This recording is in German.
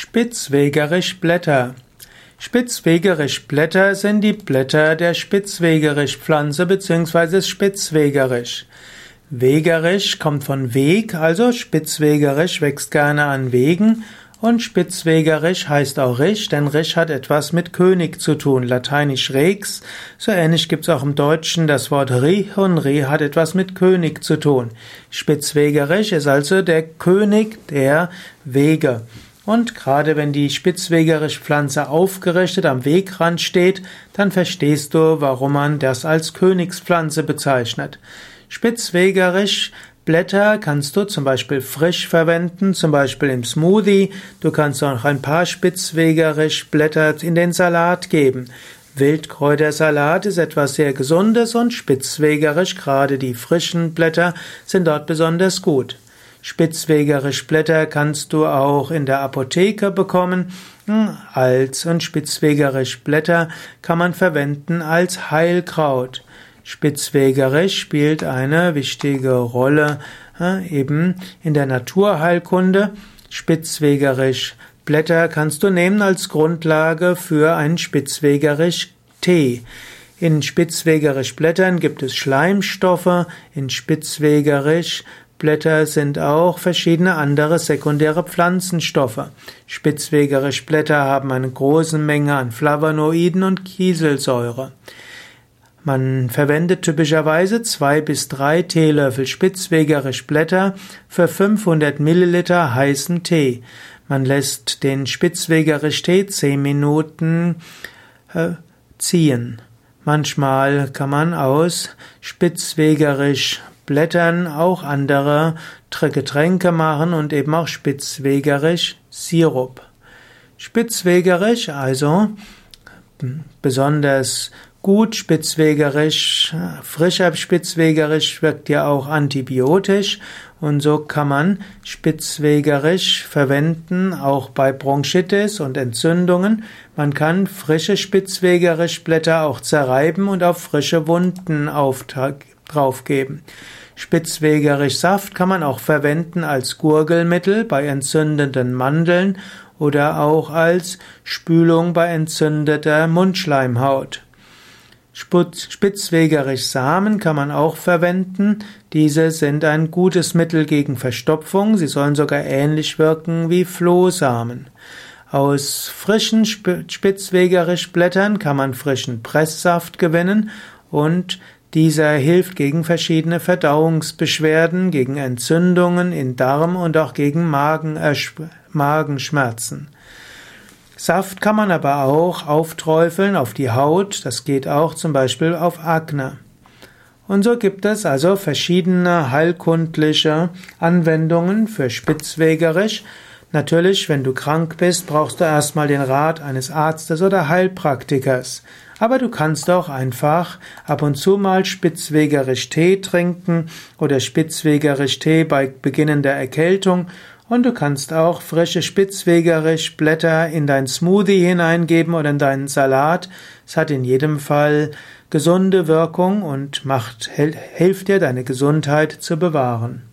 Spitzwegerichblätter. Spitzwegerichblätter sind die Blätter der Spitzwegerich-Pflanze bzw. des Spitzwegerich. Wegerich kommt von Weg, also Spitzwegerich wächst gerne an Wegen und Spitzwegerich heißt auch Rich, denn Rich hat etwas mit König zu tun, lateinisch Rex. So ähnlich gibt's auch im Deutschen das Wort Ri und Ri hat etwas mit König zu tun. Spitzwegerich ist also der König der Wege. Und gerade wenn die Spitzwegerich-Pflanze aufgerichtet am Wegrand steht, dann verstehst du, warum man das als Königspflanze bezeichnet. Spitzwegerich Blätter kannst du zum Beispiel frisch verwenden, zum Beispiel im Smoothie. Du kannst auch ein paar Spitzwegerisch Blätter in den Salat geben. Wildkräutersalat ist etwas sehr Gesundes und spitzwegerisch, gerade die frischen Blätter sind dort besonders gut. Spitzwegerisch Blätter kannst du auch in der Apotheke bekommen. Als und spitzwegerisch Blätter kann man verwenden als Heilkraut. Spitzwegerisch spielt eine wichtige Rolle eben in der Naturheilkunde. Spitzwegerisch Blätter kannst du nehmen als Grundlage für einen Spitzwegerisch Tee. In Spitzwegerisch Blättern gibt es Schleimstoffe, in Spitzwegerisch Blätter sind auch verschiedene andere sekundäre Pflanzenstoffe. Spitzwegerisch Blätter haben eine große Menge an Flavonoiden und Kieselsäure. Man verwendet typischerweise zwei bis drei Teelöffel spitzwegerisch Blätter für 500 Milliliter heißen Tee. Man lässt den spitzwegerisch Tee zehn Minuten äh, ziehen. Manchmal kann man aus spitzwegerisch Blättern auch andere Getränke machen und eben auch spitzwegerisch Sirup. Spitzwegerisch also besonders gut spitzwegerisch, frischer spitzwegerisch wirkt ja auch antibiotisch und so kann man spitzwegerisch verwenden, auch bei Bronchitis und Entzündungen. Man kann frische spitzwegerisch Blätter auch zerreiben und auf frische Wunden draufgeben. Spitzwegerisch Saft kann man auch verwenden als Gurgelmittel bei entzündeten Mandeln oder auch als Spülung bei entzündeter Mundschleimhaut. Spitzwegerisch Samen kann man auch verwenden. Diese sind ein gutes Mittel gegen Verstopfung. Sie sollen sogar ähnlich wirken wie Flohsamen. Aus frischen Spitzwegerisch Blättern kann man frischen Presssaft gewinnen und dieser hilft gegen verschiedene Verdauungsbeschwerden, gegen Entzündungen in Darm und auch gegen Magenschmerzen. Saft kann man aber auch aufträufeln auf die Haut, das geht auch zum Beispiel auf Akne. Und so gibt es also verschiedene heilkundliche Anwendungen für Spitzwegerisch. Natürlich, wenn du krank bist, brauchst du erstmal den Rat eines Arztes oder Heilpraktikers. Aber du kannst auch einfach ab und zu mal spitzwegerisch Tee trinken oder spitzwegerisch Tee bei beginnender Erkältung und du kannst auch frische Spitzwegerisch Blätter in dein Smoothie hineingeben oder in deinen Salat. Es hat in jedem Fall gesunde Wirkung und macht, hilft dir, deine Gesundheit zu bewahren.